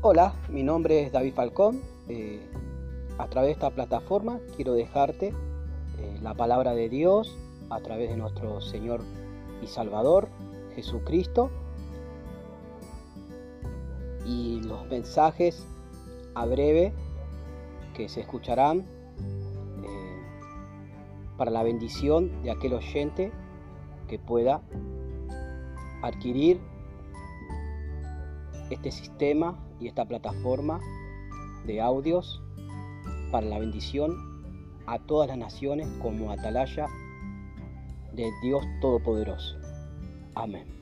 Hola, mi nombre es David Falcón. Eh, a través de esta plataforma quiero dejarte eh, la palabra de Dios a través de nuestro Señor y Salvador Jesucristo y los mensajes a breve que se escucharán eh, para la bendición de aquel oyente que pueda adquirir este sistema y esta plataforma de audios para la bendición a todas las naciones como atalaya de Dios Todopoderoso. Amén.